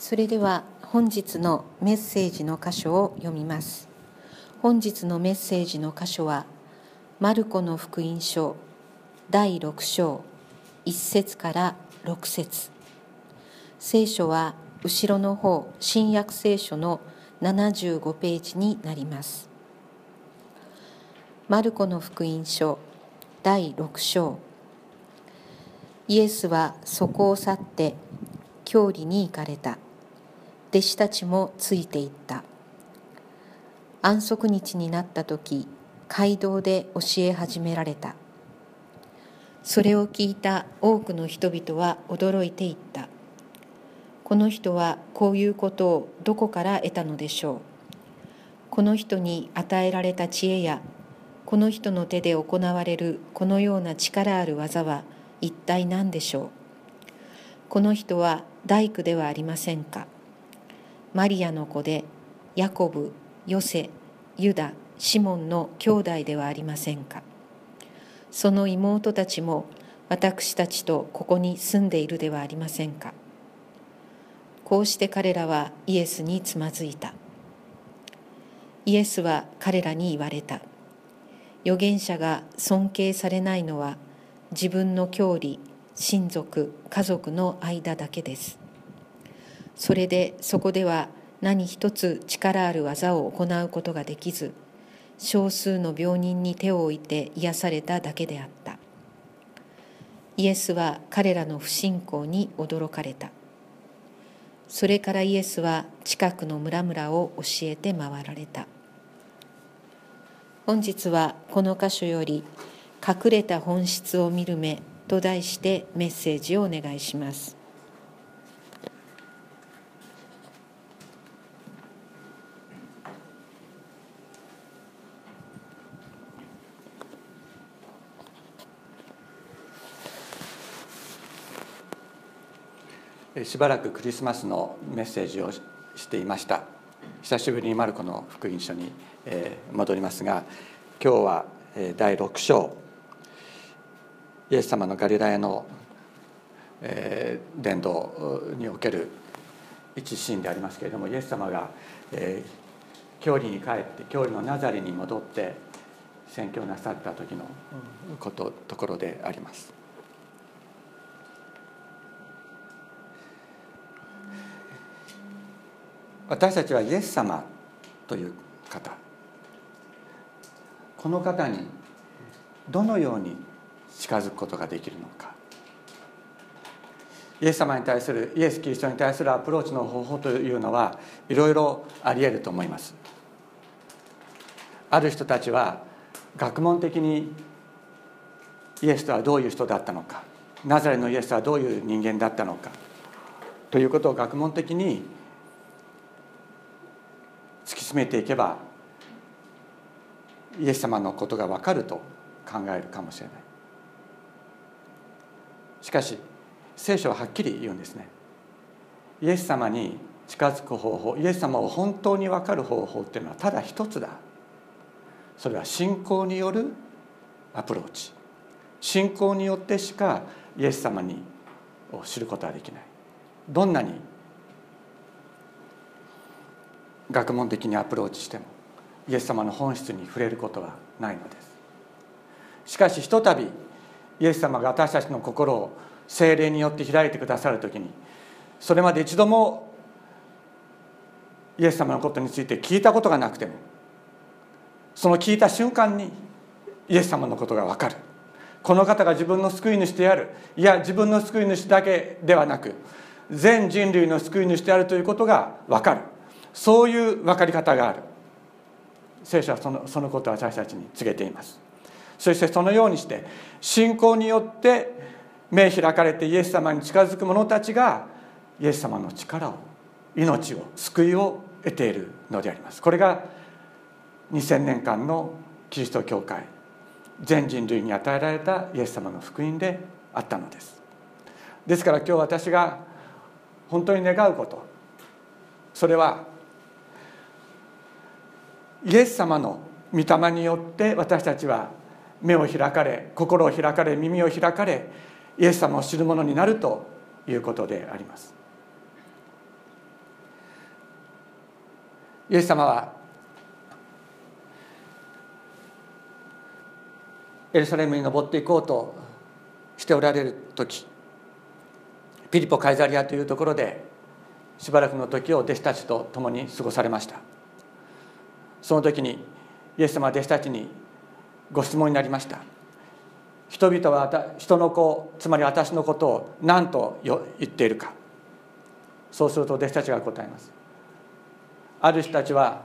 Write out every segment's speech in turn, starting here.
それでは本日のメッセージの箇所を読みます。本日のメッセージの箇所はマルコの福音書第6章1節から6節。聖書は後ろの方新約聖書の75ページになります。マルコの福音書第6章。イエスはそこを去って郷里に行かれた。弟子たちもついていった。安息日になった時街道で教え始められた。それを聞いた多くの人々は驚いていった。この人はこういうことをどこから得たのでしょう。この人に与えられた知恵やこの人の手で行われるこのような力ある技は一体何でしょう。この人は大工ではありませんか。マリアの子でヤコブヨセユダシモンの兄弟ではありませんか。その妹たちも私たちとここに住んでいるではありませんか。こうして彼らはイエスにつまずいた。イエスは彼らに言われた。預言者が尊敬されないのは自分の郷里親族家族の間だけです。それでそこでは何一つ力ある技を行うことができず少数の病人に手を置いて癒されただけであった。イエスは彼らの不信仰に驚かれた。それからイエスは近くの村々を教えて回られた。本日はこの箇所より「隠れた本質を見る目」と題してメッセージをお願いします。しばらくクリスマスのメッセージをしていました。久しぶりにマルコの福音書に戻りますが今日は第6章。イエス様のガリラヤの伝道における一シーンでありますけれどもイエス様が郷里に帰って郷里のナザレに戻って宣教なさった時のことところであります。私たちはイエス様という方。この方にどのように近づくことができるのか。イエス様に対するイエス・キリストに対するアプローチの方法というのはいろいろありえると思います。ある人たちは学問的にイエスとはどういう人だったのか。ナザレのイエスとはどういう人間だったのか。ということを学問的に突き詰めていけばイエス様のことが分かると考えるかもしれない。しかし聖書ははっきり言うんですね。イエス様に近づく方法イエス様を本当に分かる方法っていうのはただ一つだ。それは信仰によるアプローチ。信仰によってしかイエス様にを知ることはできない。どんなに学問的にアプローチしてもイエス様の本質に触れることはないのです。しかしひとたびイエス様が私たちの心を精霊によって開いてくださる時にそれまで一度もイエス様のことについて聞いたことがなくてもその聞いた瞬間にイエス様のことが分かる。この方が自分の救い主である。いや自分の救い主だけではなく全人類の救い主であるということが分かる。そういう分かり方がある。聖書はそのそのことを私たちに告げています。そしてそのようにして信仰によって目開かれてイエス様に近づく者たちがイエス様の力を命を救いを得ているのであります。これが2000年間のキリスト教会全人類に与えられたイエス様の福音であったのです。ですから今日私が本当に願うことそれはイエス様の御霊によって私たちは目を開かれ心を開かれ耳を開かれイエス様を知る者になるということであります。イエス様はエルサレムに登っていこうとしておられる時ピリポ・カイザリアというところでしばらくの時を弟子たちと共に過ごされました。その時にイエス様は弟子たちにご質問になりました。人々は人の子つまり私のことを何と言っているか。そうすると弟子たちが答えます。ある人たちは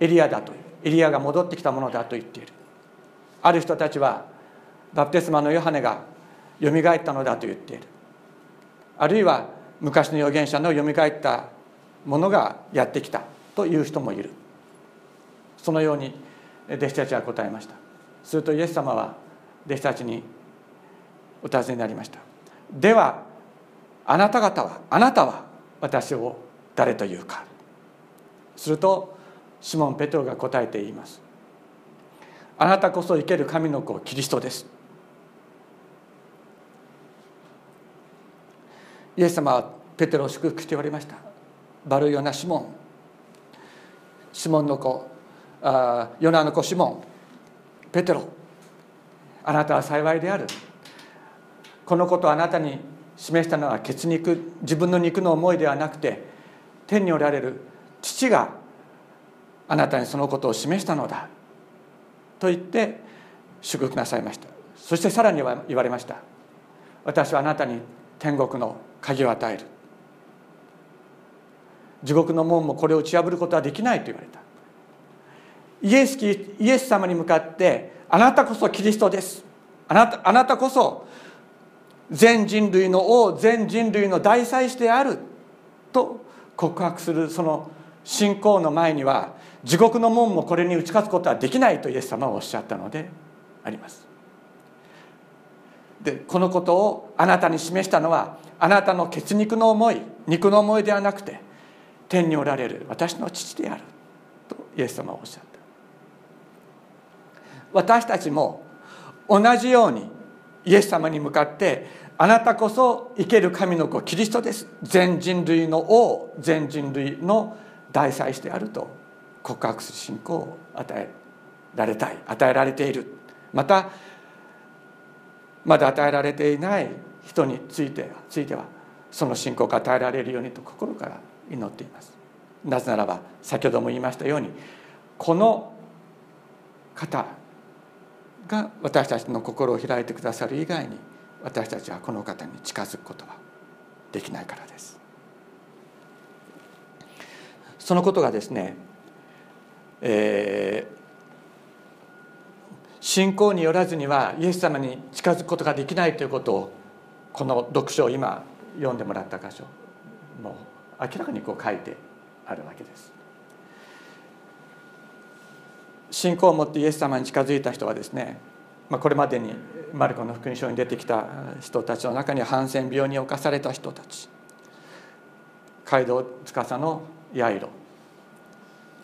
エリアだとエリアが戻ってきたものだと言っている。ある人たちはバプテスマのヨハネがよみがえったのだと言っている。あるいは昔の預言者のよみがえったものがやってきたという人もいる。そのように弟子たちは答えました。するとイエス様は弟子たちにお尋ねになりました。ではあなた方はあなたは私を誰というか？するとシモン・ペトロが答えて言います。あなたこそ生ける神の子キリストです。イエス様はペテロを祝福しておりました。バルヨナシモン。シモンの子あヨナの子シモンペテロあなたは幸いである。このことをあなたに示したのは血肉自分の肉の思いではなくて天におられる父があなたにそのことを示したのだ。と言って祝福なさいました。そしてさらに言われました。私はあなたに天国の鍵を与える。地獄の門もこれを打ち破ることはできないと言われた。イエスイエス様に向かってあなたこそキリストです。あなたあなたこそ全人類の王全人類の大祭司である。と告白するその信仰の前には地獄の門もこれに打ち勝つことはできない。とイエス様はおっしゃったのであります。でこのことをあなたに示したのはあなたの血肉の思い肉の思いではなくて天におられる私の父である。とイエス様はおっしゃった。私たちも同じようにイエス様に向かってあなたこそ生ける神の子キリストです。全人類の王全人類の大祭司であると告白する信仰を与えられたい与えられている。またまだ与えられていない人についてついてはその信仰が与えられるようにと心から祈っています。なぜならば先ほども言いましたようにこの方が私たちの心を開いてくださる以外に私たちはこの方に近づくことはできないからですそのことがですね、えー、信仰によらずにはイエス様に近づくことができないということをこの読書を今読んでもらった箇所もう明らかにこう書いてあるわけです。信仰を持ってイエス様に近づいた人はですね、まあ、これまでにマルコの福音書に出てきた人たちの中にはハンセン病に侵された人たち街道司のヤイロ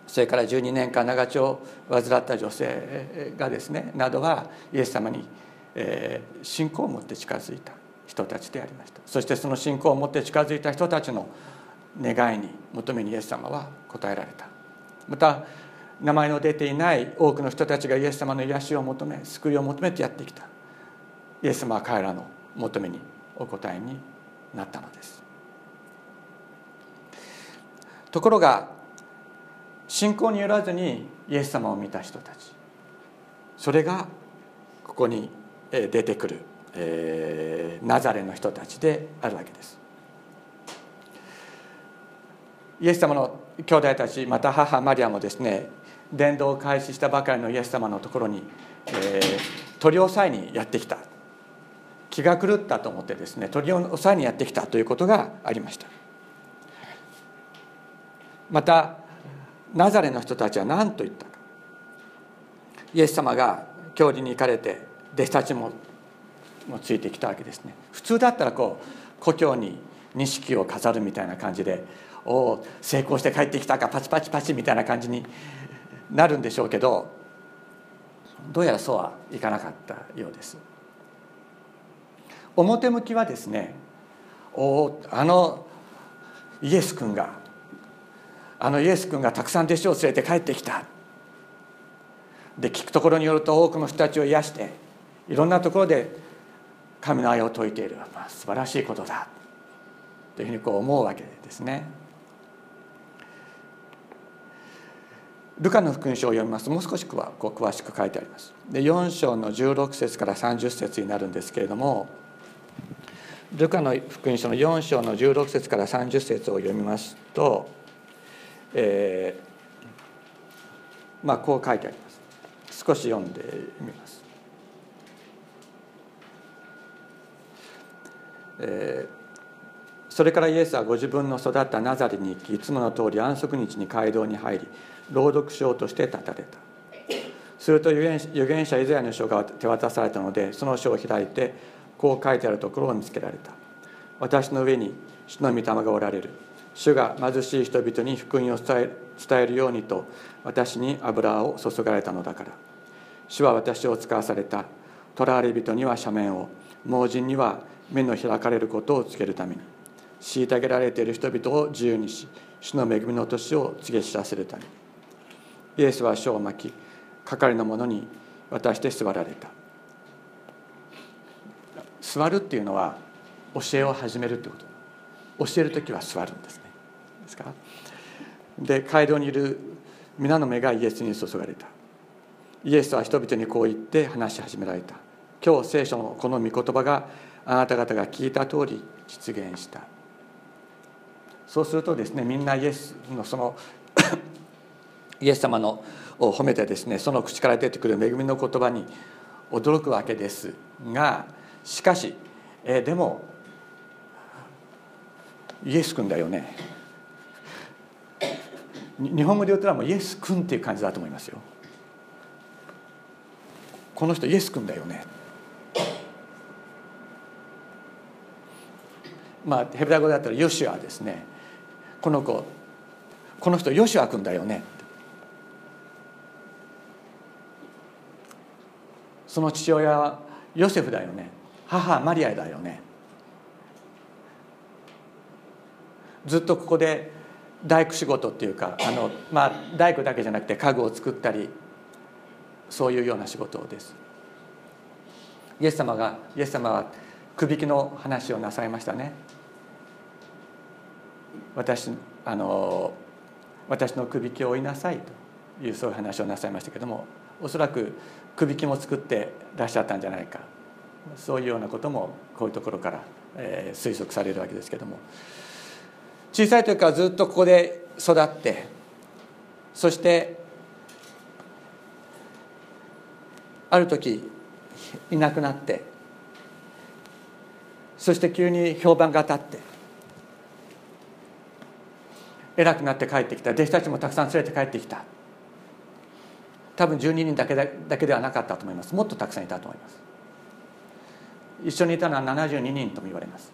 それから12年間長丁を患った女性がですねなどはイエス様に、信仰を持って近づいた人たちでありました。そしてその信仰を持って近づいた人たちの願いに求めにイエス様は答えられた。また名前の出ていない多くの人たちがイエス様の癒しを求め救いを求めてやってきた。イエス様は彼らの求めにお答えになったのです。ところが信仰によらずにイエス様を見た人たちそれがここに出てくる、えー、ナザレの人たちであるわけです。イエス様の兄弟たちまた母マリアもですね伝道を開始したばかりのイエス様のところに、えー、取り押さえにやってきた。気が狂ったと思ってですね取り押さえにやってきたということがありました。またナザレの人たちは何と言ったか。イエス様が教理に行かれて弟子たちももついてきたわけですね。普通だったらこう故郷に錦を飾るみたいな感じでおお成功して帰ってきたかパチパチパチみたいな感じになるんでしょうけどどうやらそうはいかなかったようです。表向きはですねおあのイエス君があのイエス君がたくさん弟子を連れて帰ってきた。で聞くところによると多くの人たちを癒していろんなところで神の愛を説いている、まあ、素晴らしいことだ。というふうにこう思うわけですね。ルカの福音書を読みますともう少しこう詳しく書いてあります。で4章の16節から30節になるんですけれどもルカの福音書の4章の16節から30節を読みますと、えー、まあこう書いてあります。少し読んでみます。えーそれからイエスはご自分の育ったナザレに行きいつもの通り安息日に街道に入り朗読書として立たれた。すると預言者イザヤの書が手渡されたのでその書を開いてこう書いてあるところを見つけられた。私の上に主の御霊がおられる。主が貧しい人々に福音を伝えるようにと私に油を注がれたのだから。主は私を使わされた。囚われ人には斜面を。盲人には目の開かれることをつけるために。虐げられている人々を自由にし主の恵みの年を告げ知らせるために。イエスは書を巻き係の者に渡して座られた。座るっていうのは教えを始めるってこと。教える時は座るんですね。ですか？らで街道にいる皆の目がイエスに注がれた。イエスは人々にこう言って話し始められた。今日聖書のこの御言葉があなた方が聞いた通り実現した。そうするとですねみんなイエスのそのイエス様のを褒めてですねその口から出てくる恵みの言葉に驚くわけです。がしかし、えー、でもイエス君だよね。日本語で言ったらもうイエス君っていう感じだと思いますよ。この人イエス君だよね。まあヘブラ語だったらヨシュアですね。この子この人ヨシュア君だよね。その父親はヨセフだよね。母マリアだよね。ずっとここで大工仕事っていうかあの、まあ、大工だけじゃなくて家具を作ったりそういうような仕事です。イエス様がイエス様はくびきの話をなさいましたね。私あの私のくびきを追いなさいというそういう話をなさいましたけどもおそらくくびきも作ってらっしゃったんじゃないか。そういうようなこともこういうところから、えー、推測されるわけですけども。小さい時からずっとここで育ってそしてある時いなくなってそして急に評判が当たって偉くなって帰ってきた。弟子たちもたくさん連れて帰ってきた。多分12人だけだだけではなかったと思います。もっとたくさんいたと思います。一緒にいたのは72人とも言われます。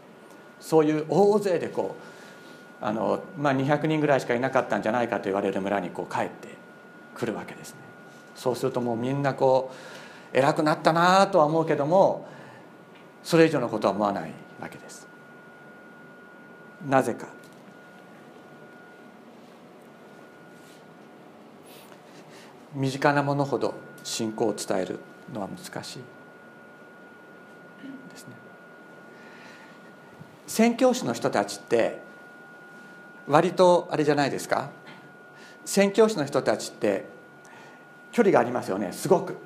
そういう大勢でこうあの、まあ、200人ぐらいしかいなかったんじゃないかと言われる村にこう帰ってくるわけですね。そうするともうみんなこう偉くなったなとは思うけどもそれ以上のことは思わないわけです。なぜか。身近なものほど信仰を伝えるのは難しいですね。宣教師の人たちって割とあれじゃないですか？宣教師の人たちって距離がありますよねすごく。だか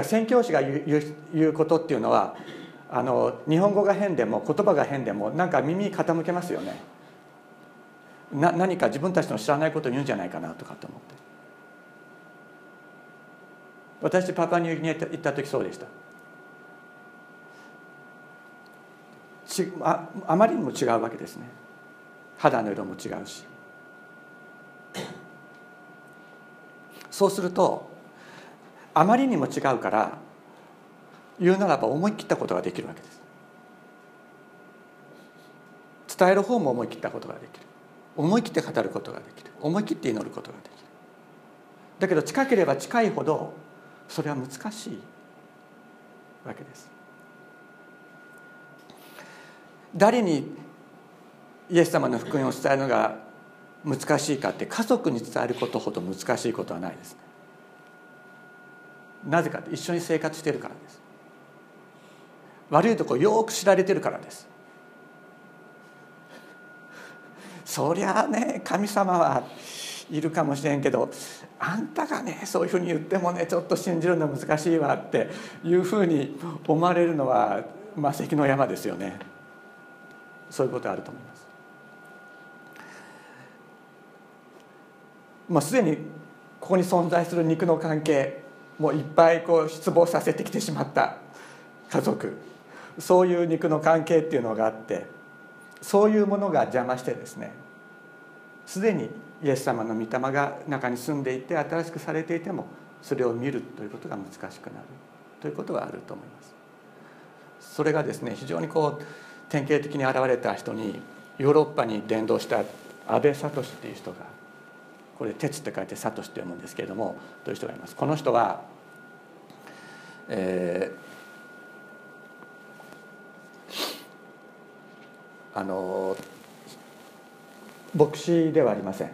ら宣教師が言う言うことっていうのはあの日本語が変でも言葉が変でもなんか耳傾けますよね。な何か自分たちの知らないことを言うんじゃないかなとかって思って。私パパニューギニア行った時そうでした。ちああまりにも違うわけですね。肌の色も違うし。そうするとあまりにも違うから言うならば思い切ったことができるわけです。伝える方も思い切ったことができる。思い切って語ることができる。思い切って祈ることができる。だけど近ければ近いほどそれは難しいわけです。誰にイエス様の福音を伝えるのが難しいかって家族に伝えることほど難しいことはないです。ねなぜかって一緒に生活してるからです。悪いとこよく知られてるからです。そりゃあね神様はいるかもしれんけどあんたがねそういうふうに言ってもねちょっと信じるの難しいわっていうふうに思われるのはまあ関の山ですよねそういうことあると思います。もうすでにここに存在する肉の関係もういっぱいこう失望させてきてしまった家族そういう肉の関係っていうのがあってそういうものが邪魔してですねすでにイエス様の御霊が中に住んでいて新しくされていてもそれを見るということが難しくなる。ということはあると思います。それがですね非常にこう典型的に現れた人にヨーロッパに伝道した安倍聡っていう人がこれ「鉄」って書いて「聡」って読むんですけれどもという人がいます。この人は、えー、あの牧師ではありません。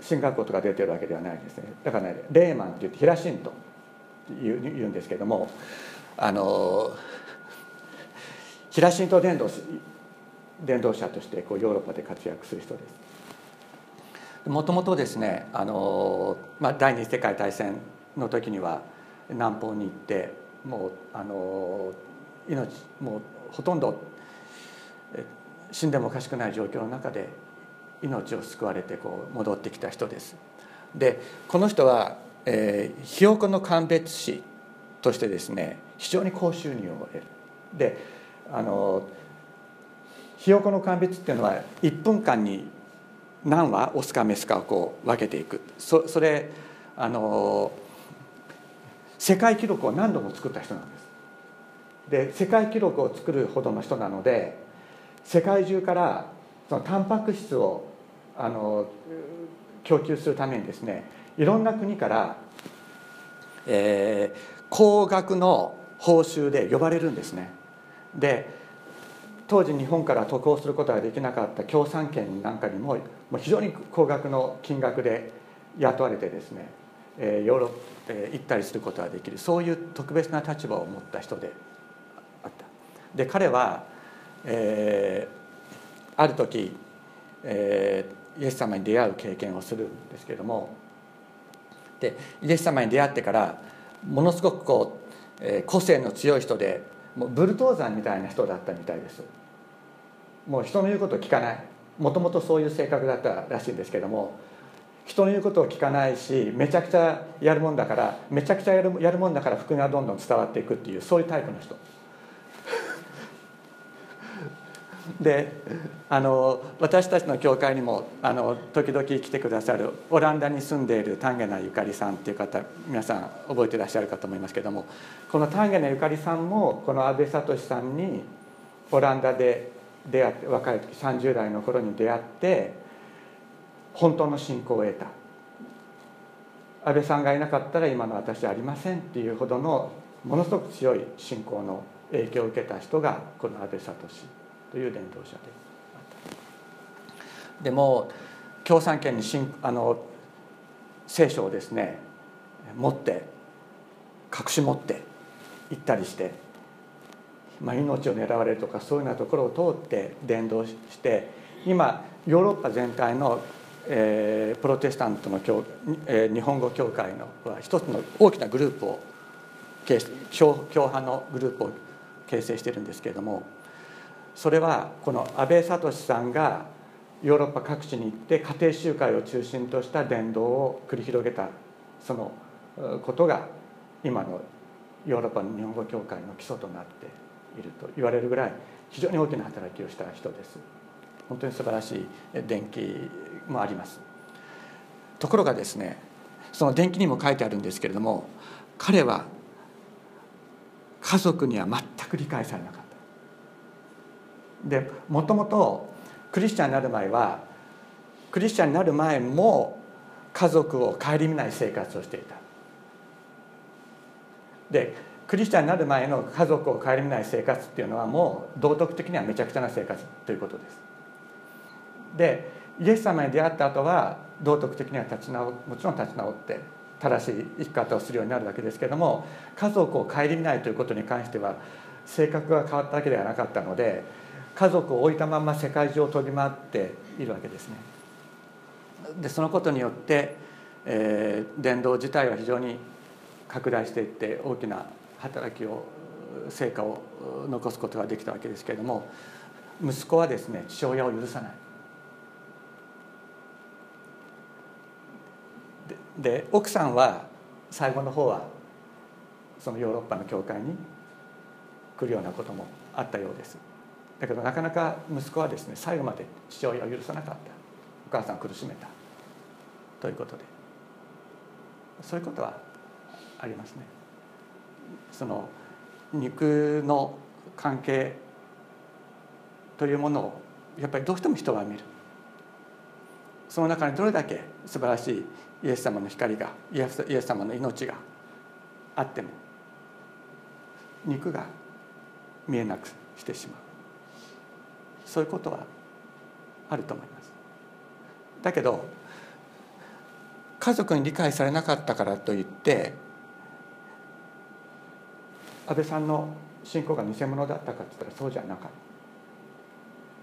進学校とか出てるわけではないですね。だからねレーマンって言ってヒラシント。言う言うんですけどもあのヒラシント伝道伝道者としてこうヨーロッパで活躍する人です。もともとですねあの、まあ、第二次世界大戦の時には南方に行ってもうあの命もうほとんど死んでもおかしくない状況の中で命を救われてこう戻ってきた人です。でこの人は、えー、ひよこの鑑別士としてですね非常に高収入を得る。であのひよこの鑑別っていうのは1分間に何羽オスかメスかをこう分けていく。そそれあの世界記録を何度も作った人なんです。で世界記録を作るほどの人なので世界中からそのタンパク質をあの供給するためにですねいろんな国から、えー、高額の報酬で呼ばれるんですね。で当時日本から渡航することができなかった共産圏なんかにももう非常に高額の金額で雇われてですね、えー、ヨーロッパへ行ったりすることができる。そういう特別な立場を持った人であった。で彼は、えー、ある時、えー、イエス様に出会う経験をするんですけれども。でイエス様に出会ってからものすごくこう、えー、個性の強い人でもうブルトーザンみたいな人だったみたいです。もう人の言うことを聞かない。もともとそういう性格だったらしいんですけども。人の言うことを聞かないしめちゃくちゃやるもんだからめちゃくちゃやるやるもんだから福音がどんどん伝わっていくっていうそういうタイプの人。であの私たちの教会にもあの時々来てくださるオランダに住んでいる丹下なゆかりさんっていう方皆さん覚えてらっしゃるかと思いますけどもこの丹下なゆかりさんもこの安倍聡さんにオランダで出会って若い時30代の頃に出会って本当の信仰を得た。安倍さんがいなかったら今の私はありませんっていうほどのものすごく強い信仰の影響を受けた人がこの安倍聡。という伝道者ででも共産圏にあの聖書をですね持って隠し持って行ったりして、まあ、命を狙われるとかそういうようなところを通って伝道して今ヨーロッパ全体の、えー、プロテスタントの教、えー、日本語教会のは一つの大きなグループを教教派のグループを形成してるんですけれどもそれはこの安倍聡さんがヨーロッパ各地に行って家庭集会を中心とした伝道を繰り広げたそのことが今のヨーロッパの日本語教会の基礎となっていると言われるぐらい非常に大きな働きをした人です。本当に素晴らしい伝記もあります。ところがですねその伝記にも書いてあるんですけれども彼は家族には全く理解されなかった。でもともとクリスチャンになる前はクリスチャンになる前も家族を顧みない生活をしていた。でクリスチャンになる前の家族を顧みない生活っていうのはもう道徳的にはめちゃくちゃな生活ということです。でイエス様に出会った後は道徳的には立ち直もちろん立ち直って正しい生き方をするようになるわけですけれども家族を顧みないということに関しては性格が変わったわけではなかったので家族を置いたまま世界中を飛び回っているわけですね。でそのことによって、えー、伝道自体は非常に拡大していって大きな働きを成果を残すことができたわけですけれども息子はですね父親を許さない。で奥さんは最後の方はそのヨーロッパの教会に来るようなこともあったようですだけどなかなか息子はですね最後まで父親を許さなかった。お母さんを苦しめた。ということで。そういうことはありますね。その肉の関係というものをやっぱりどうしても人は見る。その中にどれだけ素晴らしいイエス様の光がイエス様の命があっても肉が見えなくしてしまう。そういうことはあると思います。だけど家族に理解されなかったからといって安倍さんの信仰が偽物だったかって言ったらそうじゃなかっ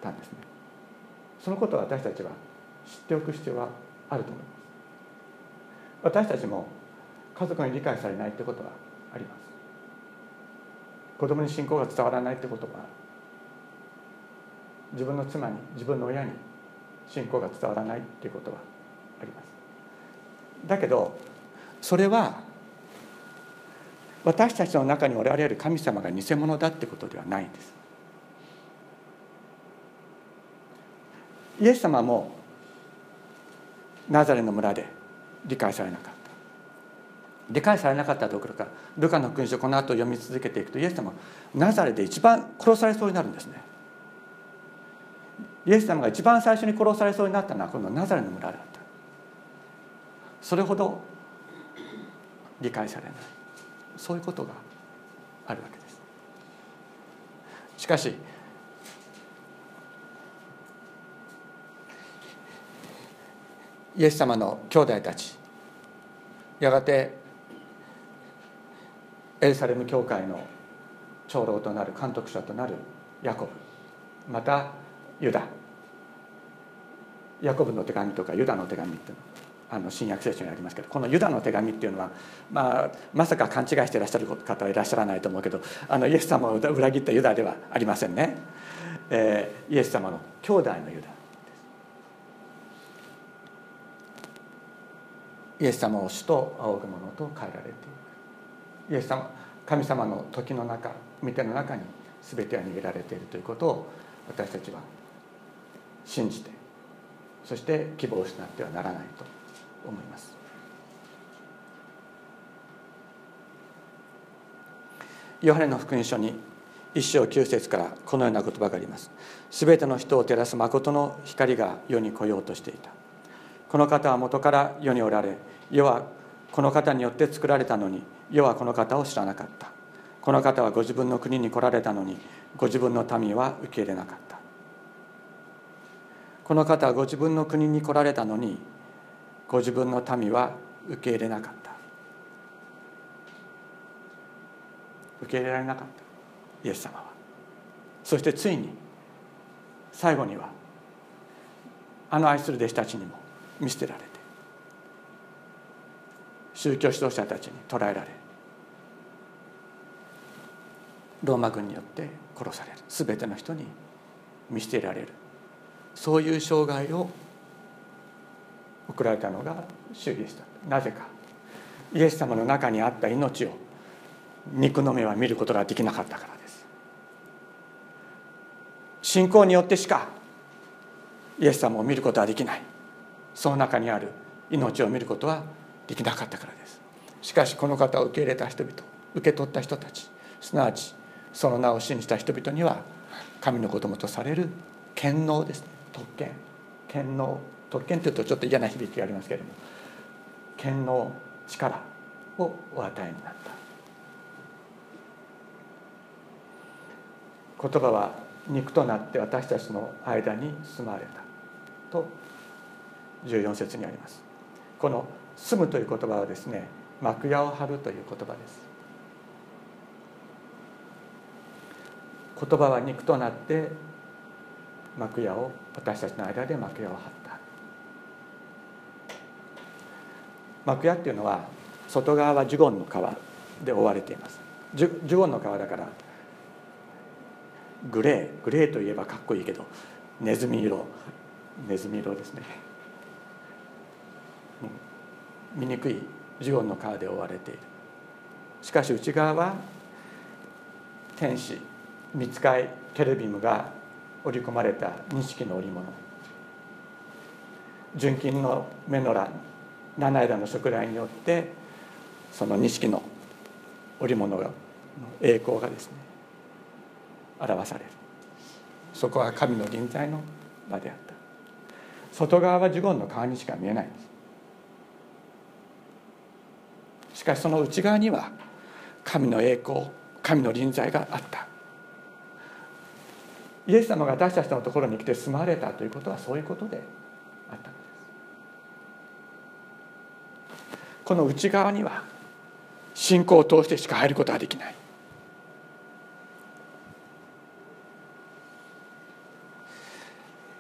たんですね。そのことを私たちは知っておく必要はあると思います。私たちも家族に理解されないってことはあります。子供に信仰が伝わらないってことは自分の妻に自分の親に信仰が伝わらないっていうことはあります。だけどそれは私たちの中におられる神様が偽物だってことではないんです。イエス様もナザレの村で理解されなかった。理解されなかったどころかルカの勲章この後読み続けていくとイエス様ナザレで一番殺されそうになるんですね。イエス様が一番最初に殺されそうになったのはこのナザレの村だった。それほど理解されない。そういうことがあるわけです。しかしイエス様の兄弟たちやがてエルサレム教会の長老となる監督者となるヤコブまたユダ。ヤコブの手紙とかユダの手紙っていうの。あの新約聖書にありますけど。このユダの手紙っていうのは、まあ、まさか勘違いしていらっしゃる方はいらっしゃらないと思うけどあのイエス様を裏切ったユダではありませんね、えー、イエス様の兄弟のユダ。イエス様を主と仰ぐ者と変えられていく。イエス様神様の時の中見ての中に全ては逃げられているということを私たちは信じてそして希望を失ってはならないと思います。ヨハネの福音書に一章九節からこのような言葉があります。すべての人を照らす誠の光が世に来ようとしていた。この方は元から世におられ世はこの方によって作られたのに世はこの方を知らなかった。この方はご自分の国に来られたのにご自分の民は受け入れなかった。この方はご自分の国に来られたのにご自分の民は受け入れなかった。受け入れられなかった。イエス様は。そしてついに最後にはあの愛する弟子たちにも見捨てられて宗教指導者たちに捕らえられローマ軍によって殺される。全ての人に見捨てられる。そういう生涯を送られたのが主イエスだなぜか。イエス様の中にあった命を肉の目は見ることができなかったからです。信仰によってしかイエス様を見ることはできない。その中にある命を見ることはできなかったからです。しかしこの方を受け入れた人々受け取った人たちすなわちその名を信じた人々には神の子供とされる権能ですね。特権権能特権というとちょっと嫌な響きがありますけれども権能力をお与えになった。言葉は肉となって私たちの間に住まわれた。と14節にあります。この「住む」という言葉はですね幕屋を張るという言葉です。言葉は肉となって幕屋を私たちの間で幕屋を張った。幕屋っていうのは外側はジュゴンの皮で覆われています。ジュジュゴンの皮だからグレーグレーといえばかっこいいけどネズミ色。ネズミ色ですね。醜いジュゴンの皮で覆われている。しかし内側は天使見つかいテレビムが織り込まれた錦の織物。純金のメノラ七枝の食来によってその錦の織物の栄光がですね表される。そこは神の臨在の場であった。外側はジュゴンの川にしか見えないんです。しかしその内側には神の栄光神の臨在があった。イエス様が私たちのところに来て住まれたということはそういうことであったのです。この内側には信仰を通してしか入ることはできない。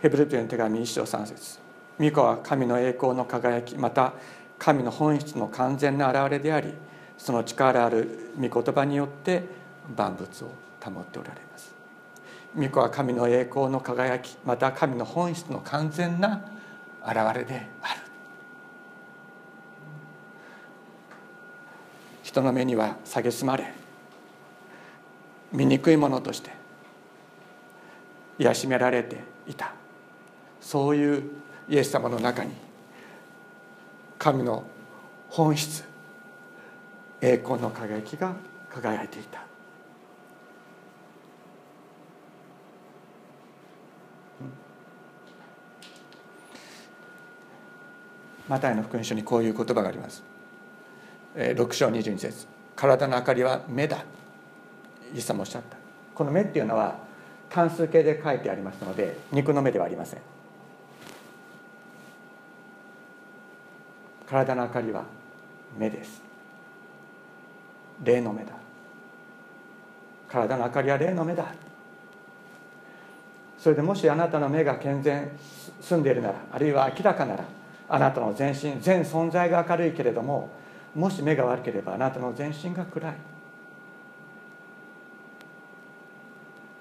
ヘブル人の手紙一章三節。御子は神の栄光の輝きまた神の本質の完全な現れでありその力ある御言葉によって万物を保っておられます。御子は神の栄光の輝きまた神の本質の完全な現れである。人の目には蔑まれ醜いものとして癒しめられていた。そういうイエス様の中に神の本質栄光の輝きが輝いていた。マタイの福音書にこういう言葉があります。6章22節。体の明かりは目だ。イエス様おっしゃった。この目っていうのは単数形で書いてありますので肉の目ではありません。体の明かりは目です。霊の目だ。体の明かりは霊の目だ。それでもしあなたの目が健全住んでいるならあるいは明らかならあなたの全身全存在が明るいけれどももし目が悪ければあなたの全身が暗い。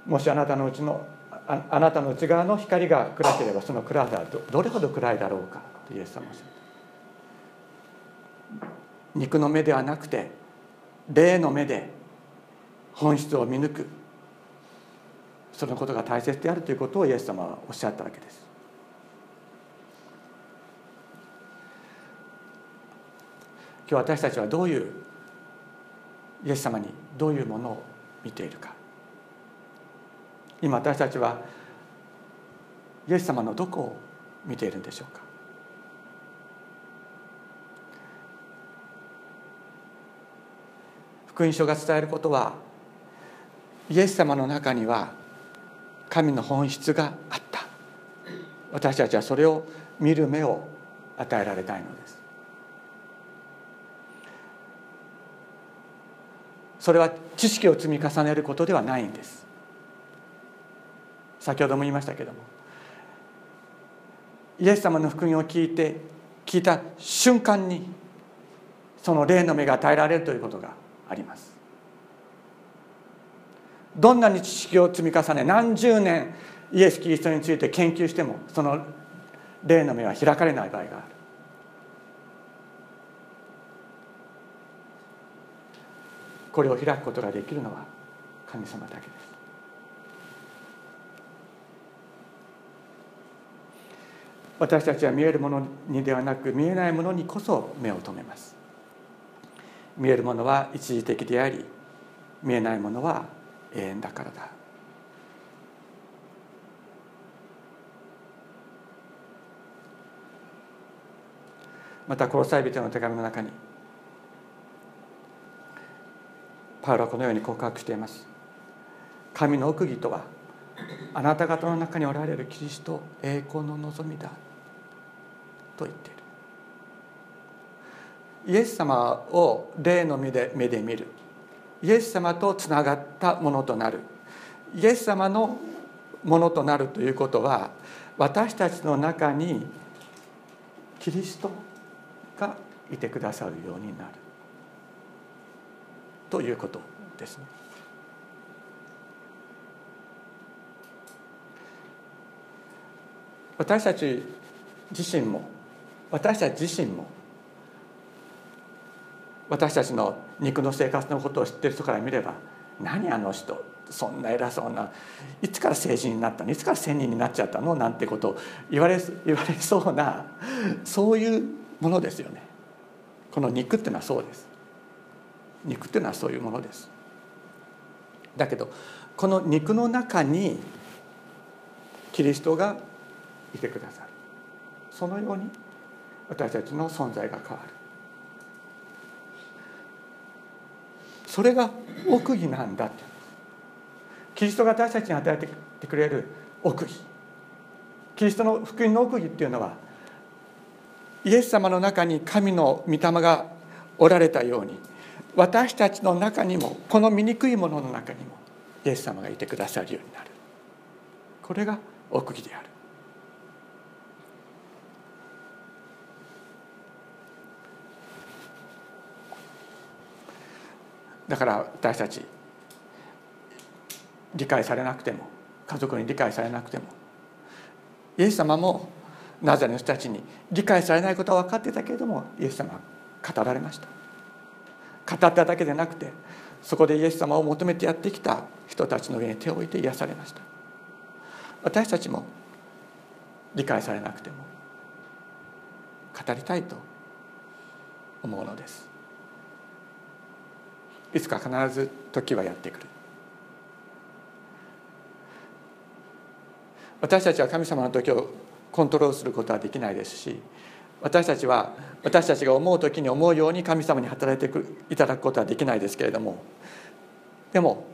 もしあなたのうちのああなたの内側の光が暗ければその暗さはどれほど暗いだろうかとイエス様おっしゃった。肉の目ではなくて霊の目で本質を見抜く。そのことが大切であるということをイエス様はおっしゃったわけです。今日私たちはどういうイエス様にどういうものを見ているか。今私たちはイエス様のどこを見ているんでしょうか。福音書が伝えることはイエス様の中には神の本質があった。私たちはそれを見る目を与えられたいのです。それは知識を積み重ねることではないんです。先ほども言いましたけども。イエス様の福音を聞いて聞いた瞬間にその霊の目が与えられるということがあります。どんなに知識を積み重ね何十年イエス・キリストについて研究してもその霊の目は開かれない場合がある。これを開くことができるのは神様だけです。私たちは見えるものにではなく見えないものにこそ目を留めます。見えるものは一時的であり見えないものは永遠だからだ。また殺され人の手紙の中にパウロはこのように告白しています。神の奥義とはあなた方の中におられるキリスト栄光の望みだと言っている。イエス様を霊の目で目で見る。イエス様とつながったものとなる。イエス様のものとなるということは私たちの中にキリストがいてくださるようになる。ということですね。私たち自身も私たち自身も私たちの肉の生活のことを知ってる人から見れば何あの人そんな偉そうないつから成人になったのいつから仙人になっちゃったのなんてことを言われ言われそうなそういうものですよねこの肉っていうのはそうです肉っていうのはそういうものです。だけどこの肉の中にキリストがいてくださる。そのように私たちの存在が変わる。それが奥義なんだって。キリストが私たちに与えてくれる奥義。キリストの福音の奥義っていうのはイエス様の中に神の御霊がおられたように私たちの中にもこの醜いものの中にもイエス様がいてくださるようになる。これが奥義である。だから私たち理解されなくても家族に理解されなくてもイエス様もナザレの人たちに理解されないことは分かってたけれどもイエス様は語られました。語っただけでなくてそこでイエス様を求めてやってきた人たちの上に手を置いて癒されました。私たちも理解されなくても語りたいと思うのです。いつか必ず時はやってくる。私たちは神様の時をコントロールすることはできないですし私たちは私たちが思う時に思うように神様に働いていただくことはできないですけれども。でも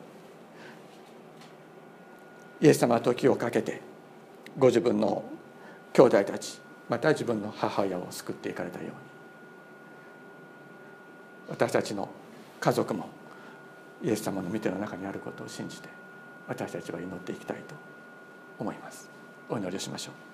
イエス様は時をかけてご自分の兄弟たちまた自分の母親を救っていかれたように。私たちの家族もイエス様の見ての中にあることを信じて私たちは祈っていきたいと思います。お祈りをしましょう。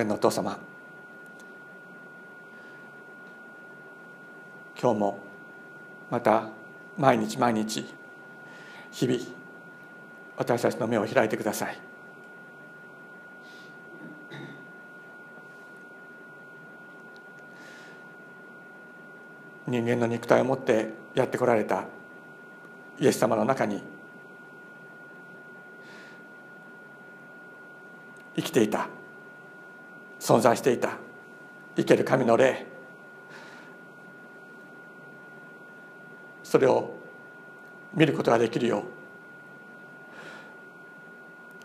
天のお父様。今日もまた毎日毎日日々私たちの目を開いてください。人間の肉体を持ってやってこられたイエス様の中に生きていた存在していた。生ける神の霊。それを見ることができるよ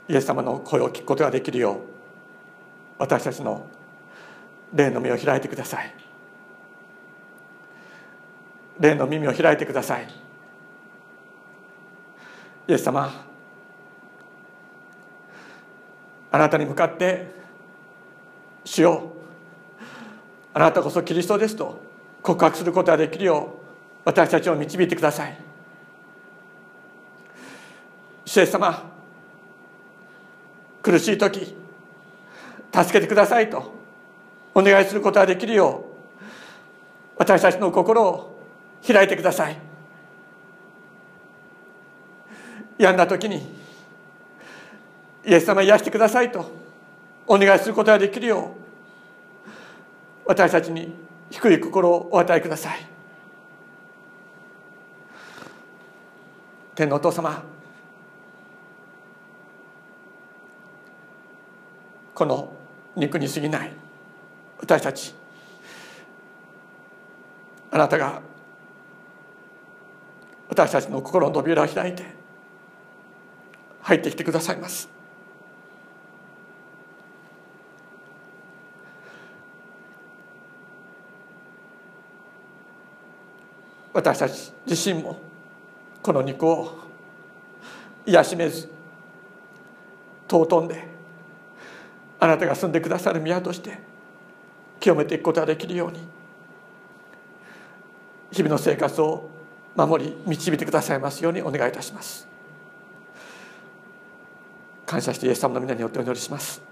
う。イエス様の声を聞くことができるよう。私たちの霊の目を開いてください。霊の耳を開いてください。イエス様あなたに向かって主よあなたこそキリストですと告白することができるよう私たちを導いてください。主イ様苦しい時助けてくださいとお願いすることができるよう私たちの心を開いてください。病んだ時にイエス様癒してくださいとお願いすることができるよう私たちに低い心をお与えください。天のお父様この肉に過ぎない私たちあなたが私たちの心の扉を開いて入ってきてくださいます。私たち自身もこの肉を癒しめず尊んであなたが住んでくださる宮として清めていくことができるように日々の生活を守り導いてくださいますようにお願いいたします。感謝してイエス様の皆によってお祈りします。